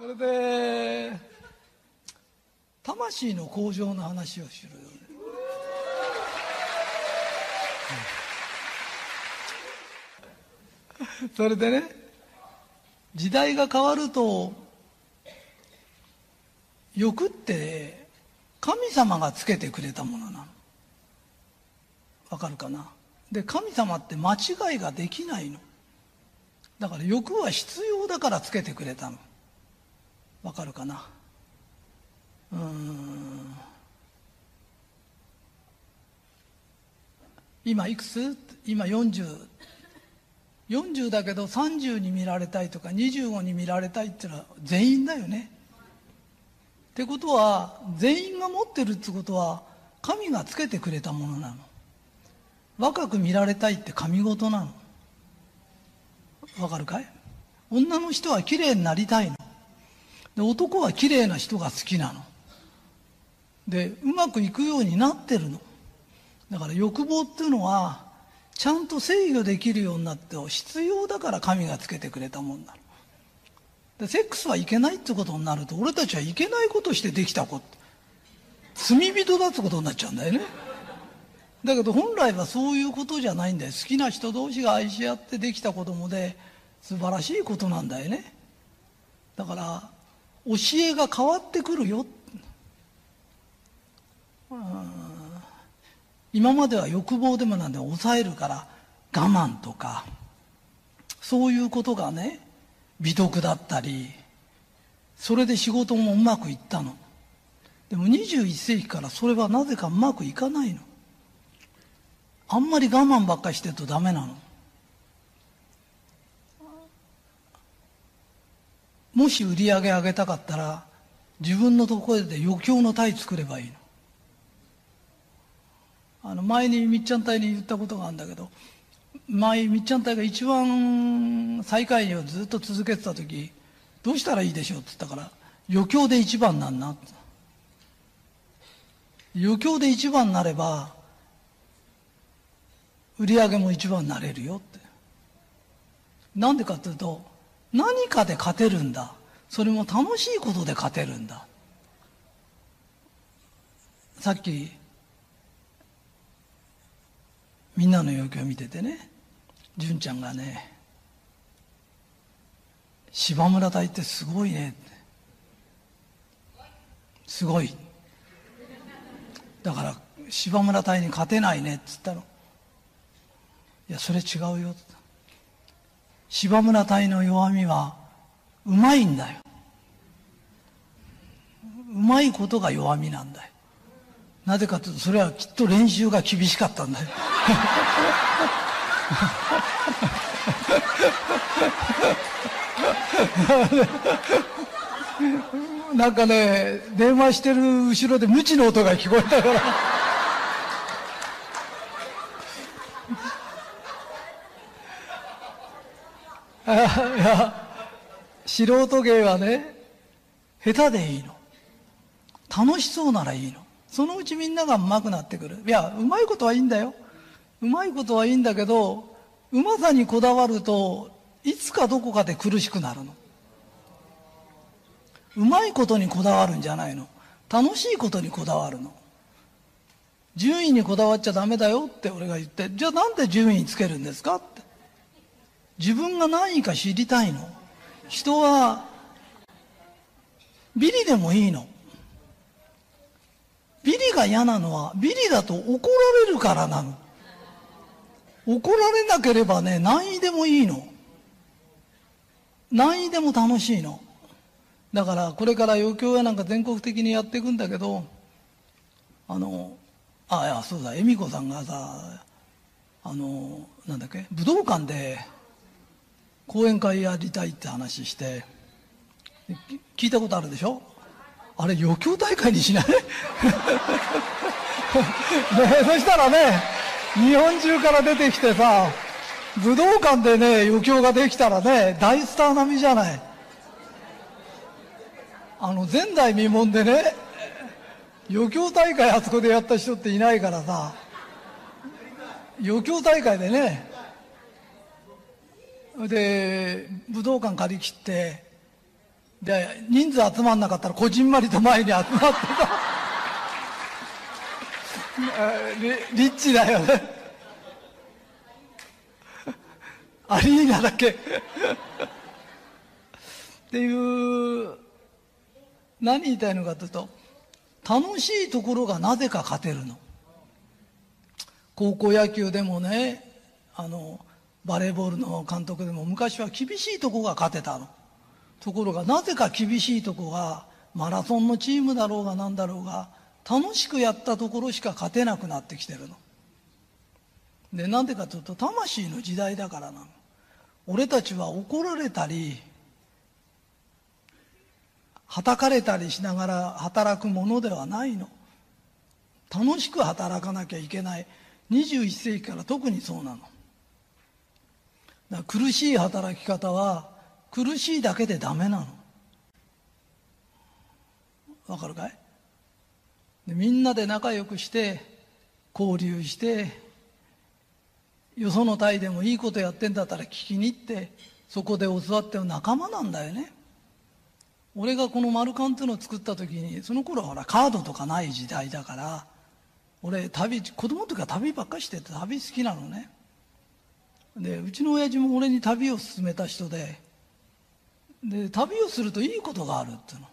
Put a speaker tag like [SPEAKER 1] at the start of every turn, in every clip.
[SPEAKER 1] それで魂の向上の話をするよ。ね、それでね時代が変わると欲って神様がつけてくれたものなの。わかるかな？で神様って間違いができないの。だから欲は必要だからつけてくれたの。わかるかな？うん。今いくつ？今4040 40だけど30に見られたいとか25に見られたいっていうのは全員だよね。ってことは全員が持ってるってことは神がつけてくれたものなの。若く見られたいって神事なの。わかるかい？女の人は綺麗になりたいの。で男は綺麗な人が好きなの。でうまくいくようになってるの。だから欲望っていうのはちゃんと制御できるようになって必要だから神がつけてくれたもんだでセックスはいけないってことになると俺たちはいけないことしてできたこと罪人だってことになっちゃうんだよね。だけど本来はそういうことじゃないんだよ。好きな人同士が愛し合ってできた子供で素晴らしいことなんだよね。だから教えが変わってくるよ。今までは欲望でもなんで抑えるから我慢とかそういうことがね美徳だったりそれで仕事もうまくいったの。でも21世紀からそれはなぜかうまくいかないの。あんまり我慢ばっかりしてるとダメなの。もし売り上げ上げたかったら自分のところで余興の体作ればいいの。あの前にみっちゃん隊に言ったことがあるんだけど前みっちゃん隊が一番最下位をずっと続けてた時どうしたらいいでしょうって言ったから余興で一番なんな。余興で一番になれば売り上げも一番になれるよって。なんでかっていうと何かで勝てるんだ。それも楽しいことで勝てるんだ。さっきみんなの要求を見ててね。純ちゃんがね芝村隊ってすごいね。すごい。だから芝村隊に勝てないねっつったの。いやそれ違うよ芝村隊の弱みはうまいんだよ。うまいことが弱みなんだよ。なぜかというとそれはきっと練習が厳しかったんだよ。なんかね電話してる後ろで無知の音が聞こえたから。いや素人芸はね下手でいいの楽しそうならいいのそのうちみんなが上手くなってくる。いや、うまいことはいいんだよ。うまいことはいいんだけど、うまさにこだわると、いつかどこかで苦しくなるの。うまいことにこだわるんじゃないの。楽しいことにこだわるの。順位にこだわっちゃダメだよって俺が言って、じゃあなんで順位つけるんですか。自分が何か知りたいの？人は、ビリでもいいの？ビリが嫌なのは、ビリだと怒られるからなの。怒られなければね、何位でもいいの。何位でも楽しいの。だから、これから余興やなんか全国的にやっていくんだけど、あの、あ、いや、そうだ、恵美子さんがさ、あの、なんだっけ、武道館で講演会やりたいって話して、聞いたことあるでしょ？あれ余興大会にしない？ねそしたらね日本中から出てきてさ武道館でね余興ができたらね大スター並みじゃない。あの前代未聞でね余興大会あそこでやった人っていないからさ余興大会でねで武道館借り切ってで、人数集まんなかったらこじんまりと前に集まってさ、リリッチだよね。アリーナだけ。っていう、何言いたいのかというと、楽しいところがなぜか勝てるの。高校野球でもね、あの、バレーボールの監督でも昔は厳しいとこが勝てたの。ところがなぜか厳しいとこがマラソンのチームだろうが何だろうが楽しくやったところしか勝てなくなってきてるの。で、なんでかというと魂の時代だからなの。俺たちは怒られたり、叩かれたりしながら働くものではないの。楽しく働かなきゃいけない。21世紀から特にそうなの。苦しい働き方は苦しいだけでダメなの。わかるかい？みんなで仲良くして交流してよその隊でもいいことやってんだったら聞きに行ってそこで教わって仲間なんだよね。俺がこの丸カンっていうのを作った時にその頃はほらカードとかない時代だから俺旅子供の時は旅ばっかしてて旅好きなのね。でうちの親父も俺に旅を勧めた人でで旅をするといいことがあるっていうの。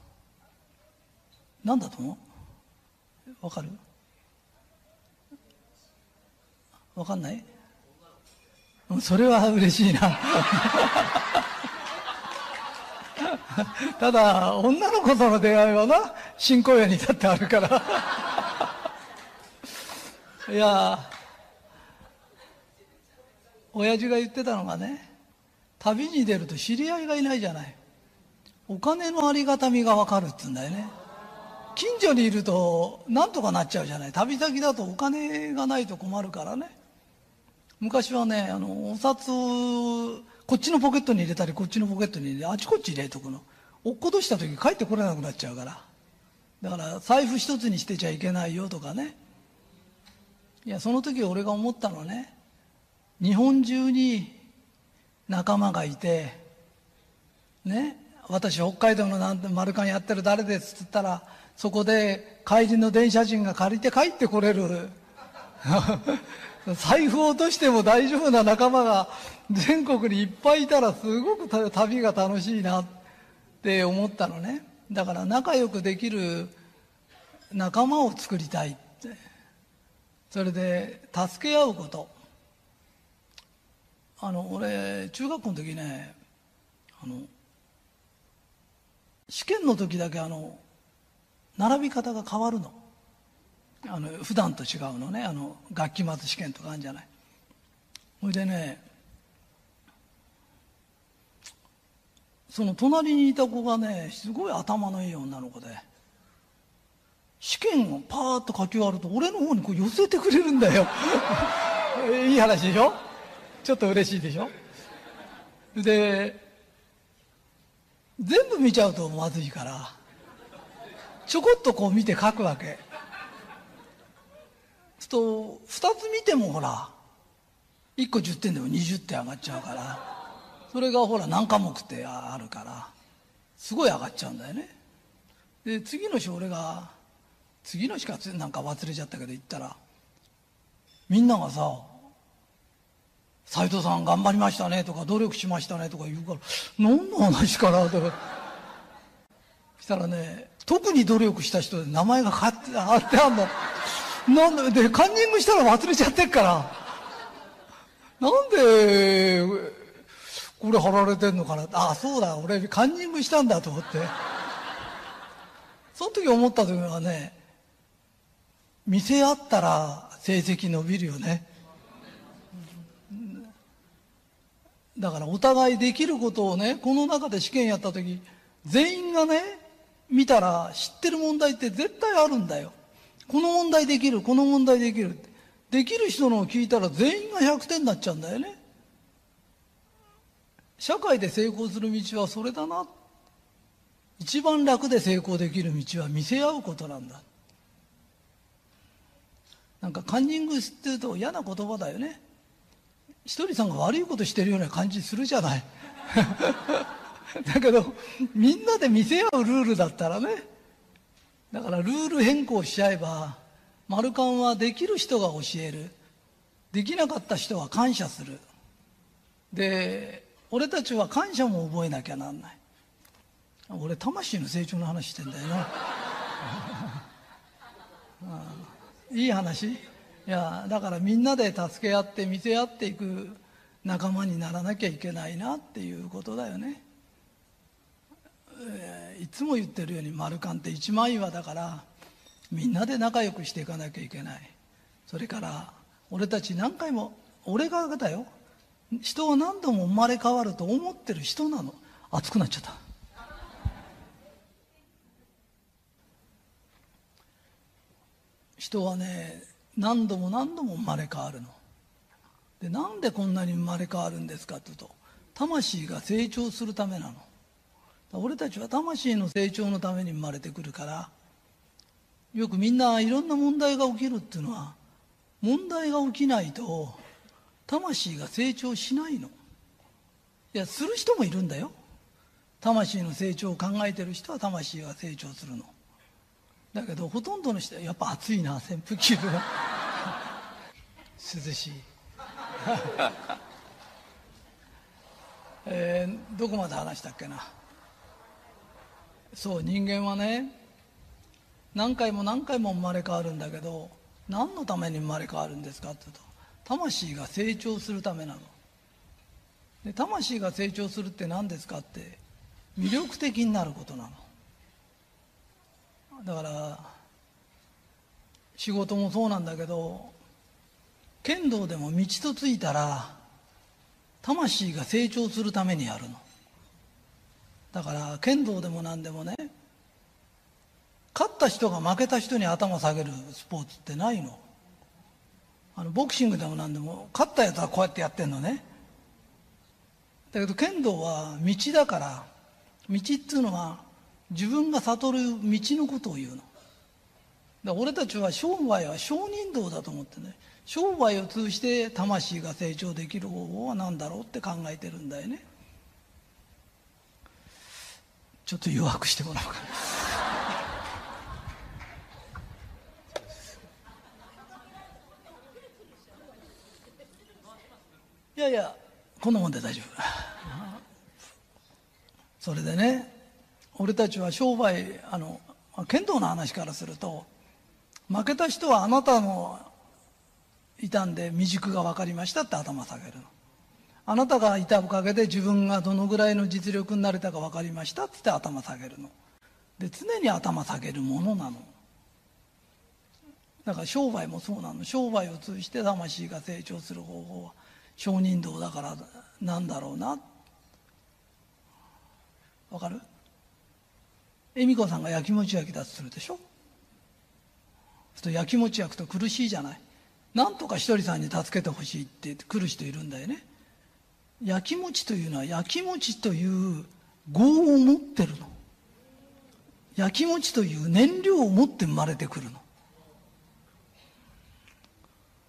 [SPEAKER 1] 何だと思う？わかる？わかんない？それは嬉しいな。ただ女の子との出会いはな新小屋にだってあるから。いや親父が言ってたのがね旅に出ると知り合いがいないじゃない。お金のありがたみが分かるっつうんだよね。近所にいるとなんとかなっちゃうじゃない。旅先だとお金がないと困るからね。昔はねあのお札こっちのポケットに入れたりこっちのポケットに入れあちこち入れとくの。落っことした時帰ってこれなくなっちゃうから。だから財布一つに捨てちゃいけないよとかね。いやその時俺が思ったのね。日本中に仲間がいてね私北海道のなんて丸カンやってる誰ですっつったらそこで帰りの電車賃が借りて帰ってこれる。財布落としても大丈夫な仲間が全国にいっぱいいたらすごく旅が楽しいなって思ったのね。だから仲良くできる仲間を作りたいって。それで助け合うこと。あの俺中学校の時ねあの試験の時だけあの並び方が変わるの。あの普段と違うのね。あの学期末試験とかあるんじゃない。ほいでねその隣にいた子がねすごい頭のいい女の子で試験をパーッと書き終わると俺の方にこう寄せてくれるんだよ。いい話でしょ？ちょっと嬉しいでしょ？で全部見ちゃうとまずいからちょこっとこう見て書くわけ。すると2つ見てもほら1個10点でも20点上がっちゃうからそれがほら何科目ってあるからすごい上がっちゃうんだよね。で次の日俺が次の日かなんか忘れちゃったけど行ったらみんながさ「斎藤さん頑張りましたね」とか「努力しましたね」とか言うから何の話かなとか したらね特に努力した人で名前が貼って貼ってあんのなんで、カンニングしたら忘れちゃってっから。なんで、これ貼られてんのかなあ、そうだ、俺カンニングしたんだと思って。その時思った時はね、見せ合ったら成績伸びるよね。だからお互いできることをね、この中で試験やった時、全員がね、見たら知ってる問題って絶対あるんだよ。この問題できる、この問題できる。できる人のを聞いたら全員が100点になっちゃうんだよね。社会で成功する道はそれだな。一番楽で成功できる道は見せ合うことなんだ。なんかカンニングっていうと嫌な言葉だよね。ひとりさんが悪いことしてるような感じするじゃない。だけどみんなで見せ合うルールだったらね。だからルール変更しちゃえばマルカンはできる人が教える。できなかった人は感謝する。で俺たちは感謝も覚えなきゃなんない。俺魂の成長の話してんだよな。いい話？いやだからみんなで助け合って見せ合っていく仲間にならなきゃいけないなっていうことだよね、えー、いつも言ってるように丸カンって一枚岩だからみんなで仲良くしていかなきゃいけない。それから俺たち何回も俺がだよ。人は何度も生まれ変わると思ってる人なの。熱くなっちゃった。人はね何度も何度も生まれ変わるの。でなんでこんなに生まれ変わるんですかというと魂が成長するためなの。俺たちは魂の成長のために生まれてくるからよくみんないろんな問題が起きるっていうのは問題が起きないと魂が成長しないの。いやする人もいるんだよ。魂の成長を考えてる人は魂が成長するの。だけどほとんどの人はやっぱ暑いな扇風機が涼しい。えー、どこまで話したっけな。そう人間はね何回も何回も生まれ変わるんだけど何のために生まれ変わるんですかって言うと魂が成長するためなの。で魂が成長するって何ですかって魅力的になることなの。だから仕事もそうなんだけど剣道でも道とついたら魂が成長するためにやるの。だから剣道でも何でもね勝った人が負けた人に頭下げるスポーツってないの。あのボクシングでも何でも勝ったやつはこうやってやってんのね。だけど剣道は道だから道っていうのは自分が悟る道のことを言うの。俺たちは商売は商人道だと思ってね。商売を通じて魂が成長できる方法は何だろうって考えてるんだよね。ちょっと誘惑してもらおうかいやいやこんなもんで大丈夫。それでね俺たちは商売あの剣道の話からすると負けた人はあなたのいたんで未熟が分かりましたって頭下げるの。あなたがいたおかげで自分がどのぐらいの実力になれたか分かりましたって頭下げるの。で常に頭下げるものなの。だから商売もそうなの。商売を通じて魂が成長する方法は商人道だからなんだろうな。わかる？恵美子さんがやきもち焼きだとするでしょ。とやきもち焼くと苦しいじゃない。なんとかひとりさんに助けてほしいって来る人いるんだよね。やきもちというのはやきもちという業を持ってるの。やきもちという燃料を持って生まれてくるの。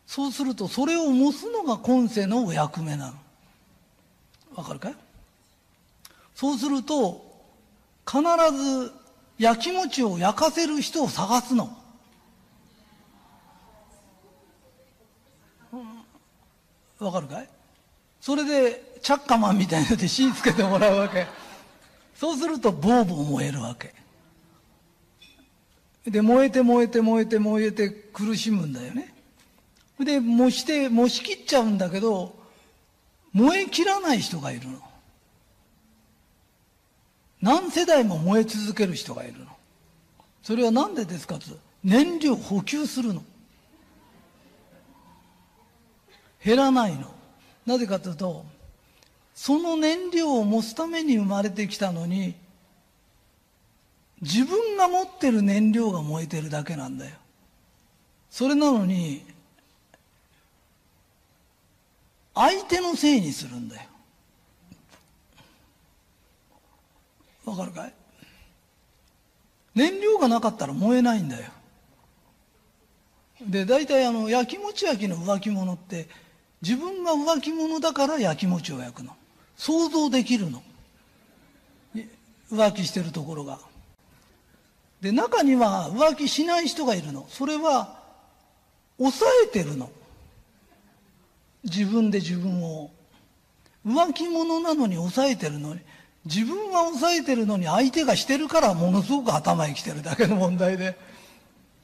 [SPEAKER 1] そうするとそれを持つのが今世のお役目なの。わかるかい？そうすると必ず焼き餅を焼かせる人を探すの、うん、わかるかい？それでチャッカマンみたいなので火つけてもらうわけそうするとボーボー燃えるわけで燃えて燃えて燃えて燃えて苦しむんだよねで、燃して、燃し切っちゃうんだけど、燃え切らない人がいるの。何世代も燃え続ける人がいるの。それは何でですかと。燃料補給するの。減らないの。なぜかというと、その燃料を持つために生まれてきたのに、自分が持ってる燃料が燃えてるだけなんだよ。それなのに、相手のせいにするんだよわかるかい？燃料がなかったら燃えないんだよで大体あの焼きもち焼きの浮気者って自分が浮気者だから焼きもちを焼くの想像できるの浮気してるところが。で、中には浮気しない人がいるの。それは、抑えてるの。自分で自分を。浮気者なのに抑えてるのに、自分は抑えてるのに相手がしてるからものすごく頭にきてるだけの問題で。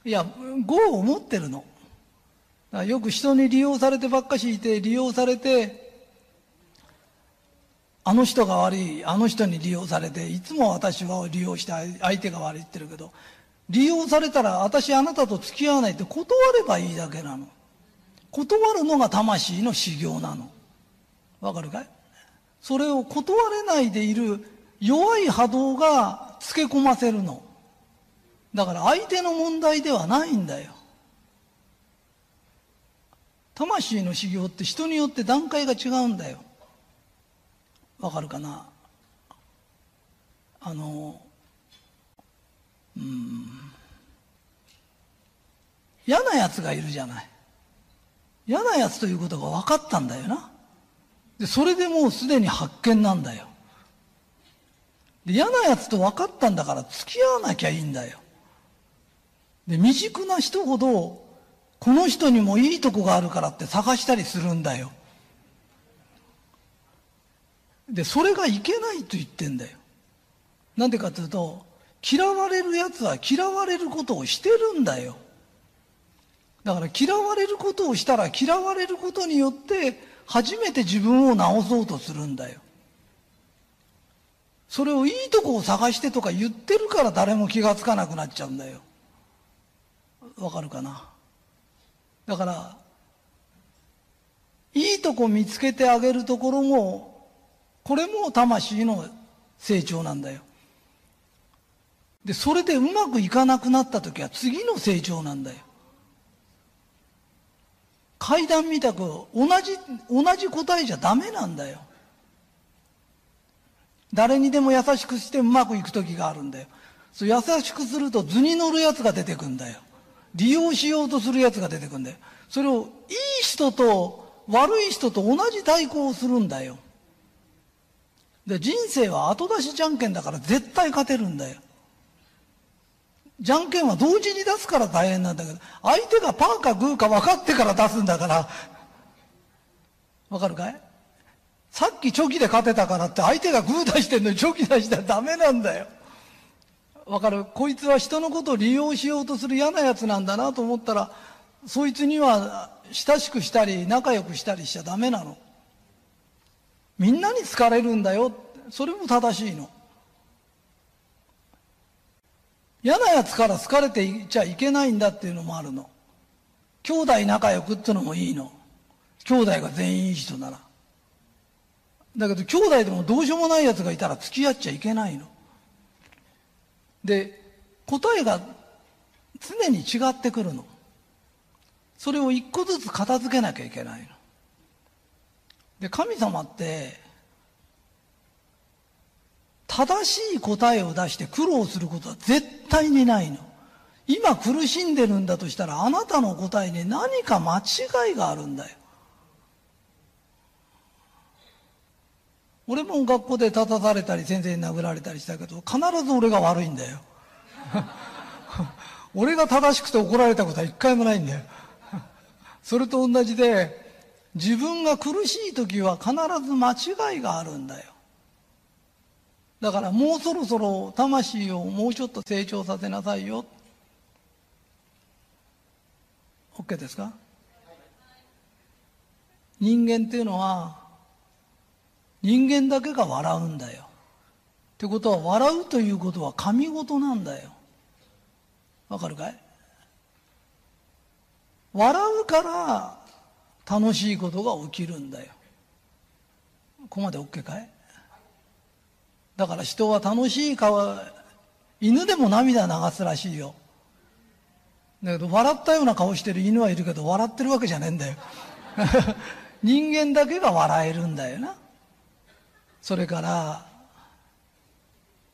[SPEAKER 1] いや、業を持ってるの。よく人に利用されてばっかしいて、利用されて、あの人が悪い、あの人に利用されて、いつも私は利用して相手が悪いって言ってるけど、利用されたら私あなたと付き合わないって断ればいいだけなの。断るのが魂の修行なの。わかるかい？それを断れないでいる弱い波動がつけ込ませるの。だから相手の問題ではないんだよ。魂の修行って人によって段階が違うんだよ。わかるかな？あの、うん、嫌な奴がいるじゃない。嫌な奴ということが分かったんだよな。で、それでもうすでに発見なんだよ。で、嫌な奴と分かったんだから付き合わなきゃいいんだよ。で、未熟な人ほど、この人にもいいとこがあるからって探したりするんだよ。で、それがいけないと言ってんだよ。なんでかというと、嫌われる奴は嫌われることをしてるんだよ。だから嫌われることをしたら嫌われることによって初めて自分を直そうとするんだよ。それをいいとこを探してとか言ってるから誰も気がつかなくなっちゃうんだよ。わかるかな？だから、いいとこ見つけてあげるところも、これも魂の成長なんだよ。で、それでうまくいかなくなった時は次の成長なんだよ。階段みたく同じ、同じ答えじゃダメなんだよ。誰にでも優しくしてうまくいく時があるんだよ。そう優しくすると図に乗るやつが出てくんだよ。利用しようとするやつが出てくるんだよ。それをいい人と悪い人と同じ対抗をするんだよ。で人生は後出しじゃんけんだから絶対勝てるんだよ。じゃんけんは同時に出すから大変なんだけど、相手がパーかグーか分かってから出すんだから、わかるかい？さっきチョキで勝てたからって相手がグー出してんのにチョキ出したらダメなんだよ。わかる？こいつは人のことを利用しようとする嫌な奴なんだなと思ったら、そいつには親しくしたり仲良くしたりしちゃダメなの。みんなに好かれるんだよ。それも正しいの。嫌な奴から好かれていちゃいけないんだっていうのもあるの。兄弟仲良くってのもいいの。兄弟が全員いい人なら。だけど兄弟でもどうしようもない奴がいたら付き合っちゃいけないの。で、答えが常に違ってくるの。それを一個ずつ片付けなきゃいけないの。で、神様って正しい答えを出して苦労することは絶対にないの。今苦しんでるんだとしたらあなたの答えに何か間違いがあるんだよ。俺も学校で立たされたり先生に殴られたりしたけど必ず俺が悪いんだよ。俺が正しくて怒られたことは一回もないんだよ。それと同じで自分が苦しい時は必ず間違いがあるんだよ。だからもうそろそろ魂をもうちょっと成長させなさいよ。OK ですか？人間っていうのは人間だけが笑うんだよ。ってことは笑うということは神事なんだよ。わかるかい？笑うから楽しいことが起きるんだよ。ここまで OK かい？だから人は楽しい顔、犬でも涙流すらしいよ。だけど笑ったような顔してる犬はいるけど笑ってるわけじゃねえんだよ。人間だけが笑えるんだよな。それから、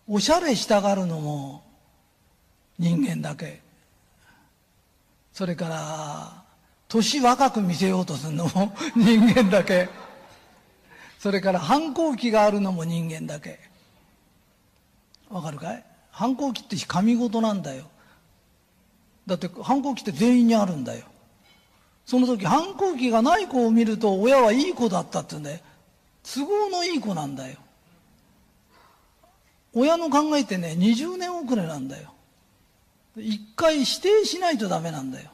[SPEAKER 1] おしゃれしたがるのも人間だけ。それから、年若く見せようとするのも 人間だけ。それから反抗期があるのも人間だけ。わかるかい？反抗期って神事なんだよ。だって反抗期って全員にあるんだよ。その時反抗期がない子を見ると親はいい子だったって言うんだよ。都合のいい子なんだよ。親の考えってね、20年遅れなんだよ。一回否定しないとダメなんだよ。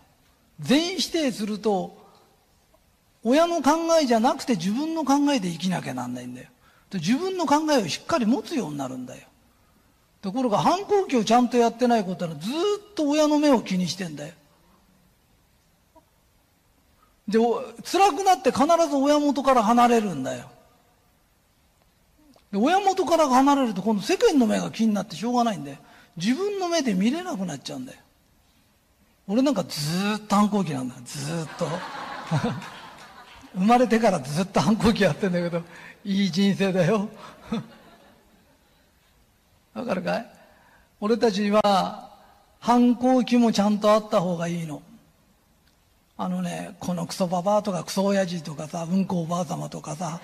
[SPEAKER 1] 全否定すると、親の考えじゃなくて自分の考えで生きなきゃなんないんだよ。自分の考えをしっかり持つようになるんだよ。ところが反抗期をちゃんとやってないことはずっと親の目を気にしてんだよ。で、辛くなって必ず親元から離れるんだよ。親元から離れると今度世間の目が気になってしょうがないんだよ。自分の目で見れなくなっちゃうんだよ。俺なんかずっと反抗期なんだずっと。生まれてからずっと反抗期やってんだけど、いい人生だよ。わかるかい？俺たちは反抗期もちゃんとあった方がいいの。あのね、このクソババアとかクソ親父とかさ、うんこおばあ様とかさ、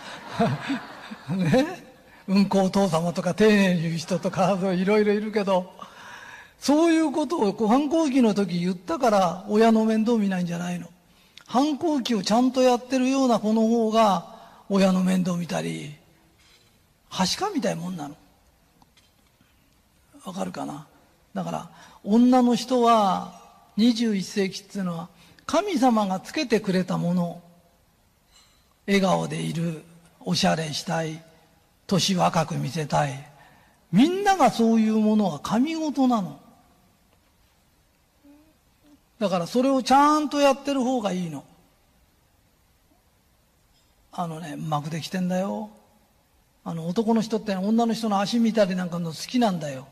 [SPEAKER 1] ね、うんこお父様とか丁寧に言う人とか、いろいろいるけど、そういうことを反抗期の時言ったから親の面倒見ないんじゃないの。反抗期をちゃんとやってるような子の方が親の面倒見たり、はしかみたいもんなの。わかるかな？だから女の人は21世紀っていうのは神様がつけてくれたもの笑顔でいるおしゃれしたい年若く見せたいみんながそういうものは神事なのだからそれをちゃんとやってる方がいいのあのねうまくできてんだよあの男の人って女の人の足見たりなんかの好きなんだよ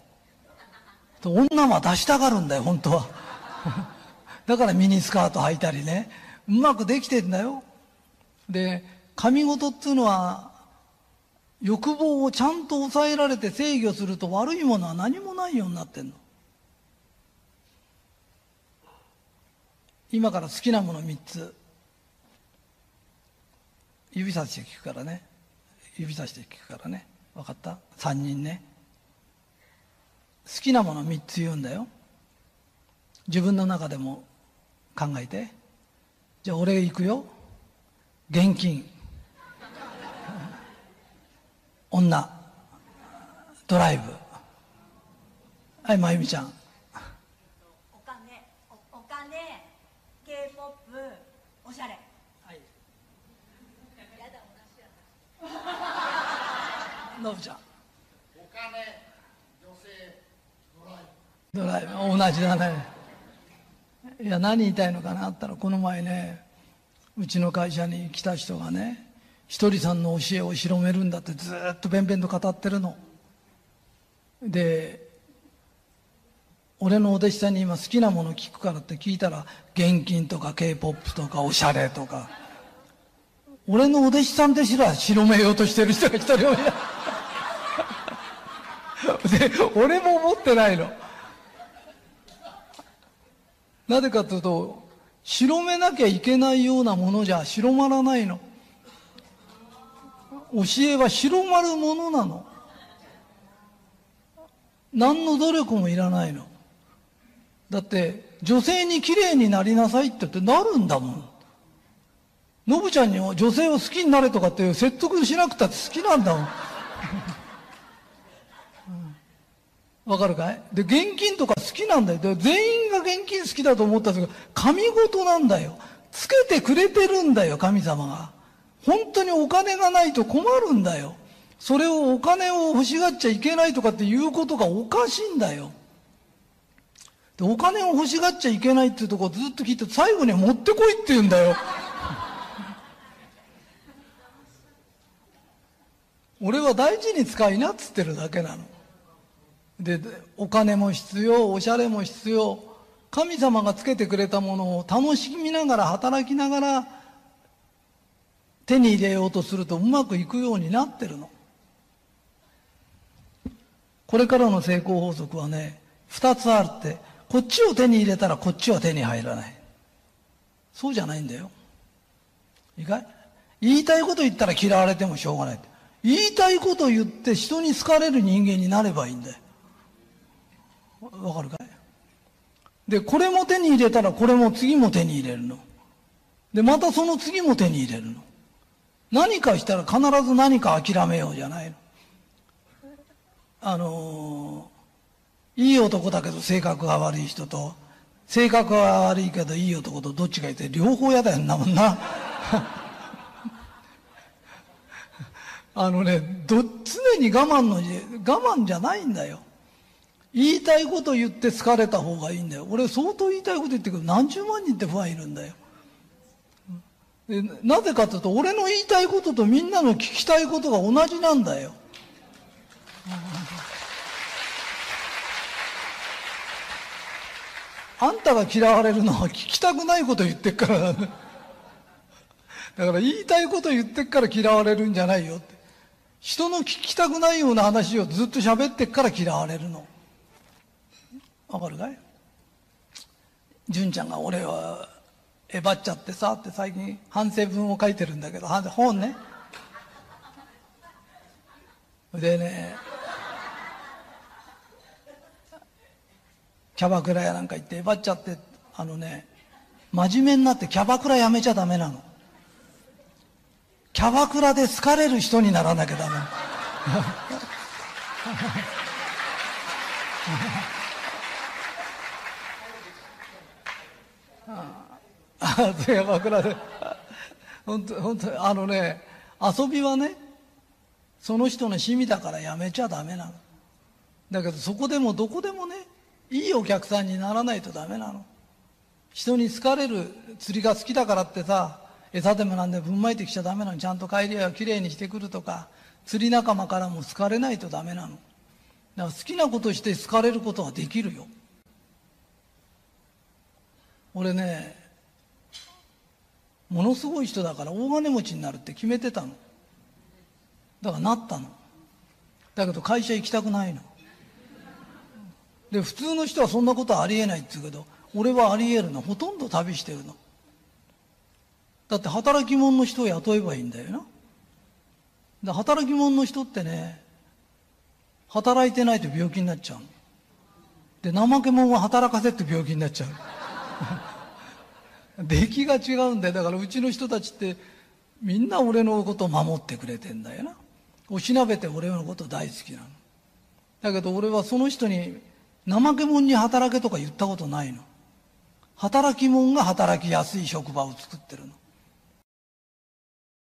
[SPEAKER 1] 女は出したがるんだよ、本当は。だからミニスカート履いたりね。うまくできてんだよ。で、神事っていうのは、欲望をちゃんと抑えられて制御すると悪いものは何もないようになってんの。今から好きなもの3つ。指さして聞くからね。指さして聞くからね。分かった ?3 人ね。好きなもの3つ言うんだよ自分の中でも考えてじゃあ俺行くよ現金女。ドライブ。はい真由美ちゃん。
[SPEAKER 2] お金。おお金。K p o p おしゃれ。はい。やだ同じ
[SPEAKER 1] やノブちゃん。
[SPEAKER 3] お金。
[SPEAKER 1] ドライブ。同じだね。いや何言いたいのかなあったらこの前ねうちの会社に来た人がねひとりさんの教えを広めるんだってずっとべんべんと語ってるの。で俺のお弟子さんに今好きなもの聞くからって聞いたら現金とか k p o p とかおしゃれとか。俺のお弟子さんですら広めようとしてる人が一人もいない。で俺も思ってないの。なぜかというと、広めなきゃいけないようなものじゃ広まらないの。教えは広まるものなの。何の努力もいらないの。だって、女性に綺麗になりなさいって言ってなるんだもん。のぶちゃんに女性を好きになれとかって説得しなくたって好きなんだもん。わかるかい？で、現金とか好きなんだよ。で全員が現金好きだと思ったんですけど、神事なんだよ。つけてくれてるんだよ、神様が。本当にお金がないと困るんだよ。それをお金を欲しがっちゃいけないとかっていうことがおかしいんだよ。で、お金を欲しがっちゃいけないっていうとこずっと聞いて、最後に持ってこいって言うんだよ。俺は大事に使いなっつってるだけなの。でお金も必要おしゃれも必要神様がつけてくれたものを楽しみながら働きながら手に入れようとするとうまくいくようになってるの。これからの成功法則はね二つあってこっちを手に入れたらこっちは手に入らない。そうじゃないんだよ。いいかい？言いたいこと言ったら嫌われてもしょうがない言いたいこと言って人に好かれる人間になればいいんだよ。わかるかい？で、これも手に入れたらこれも次も手に入れるの。で、またその次も手に入れるの。何かしたら必ず何か諦めようじゃないの。あのー、いい男だけど性格が悪い人と、性格は悪いけどいい男とどっちがいて両方嫌だよなもんな。あのね、ど、常に我慢の、我慢じゃないんだよ。言いたいこと言って好かれた方がいいんだよ。俺相当言いたいこと言ってくる何十万人ってファンいるんだよ。なぜかというと、俺の言いたいこととみんなの聞きたいことが同じなんだよ。あんたが嫌われるのは聞きたくないこと言ってっからだ。から言いたいこと言ってっから嫌われるんじゃないよ。人の聞きたくないような話をずっと喋ってっから嫌われるの。わかるかい？純ちゃんが俺はえばっちゃってさって最近反省文を書いてるんだけど、本ね。でね、キャバクラやなんか行ってえばっちゃって、あのね、真面目になってキャバクラやめちゃダメなの。キャバクラで好かれる人にならなきゃダメ。ああ、キャバクラで。本当、本当、あのね、遊びはね、その人の趣味だからやめちゃダメなの。だけどそこでもどこでもね、いいお客さんにならないとダメなの。人に好かれる釣りが好きだからってさ、餌でもなんでぶんまいてきちゃダメなのちゃんと帰りはきれいにしてくるとか釣り仲間からも好かれないとダメなのだから好きなことして好かれることはできるよ俺ねものすごい人だから大金持ちになるって決めてたの。だからなったの。だけど会社行きたくないの。で普通の人はそんなことはありえないって言うけど俺はありえるの。ほとんど旅してるの。だって働き者の人を雇えばいいんだよな。で働き者の人ってね、働いてないと病気になっちゃうで、怠け者は働かせって病気になっちゃう。出来が違うんだよ。だからうちの人たちってみんな俺のことを守ってくれてんだよな。おしなべて俺のこと大好きなの。だけど俺はその人に怠け者に働けとか言ったことないの。働き者が働きやすい職場を作ってるの。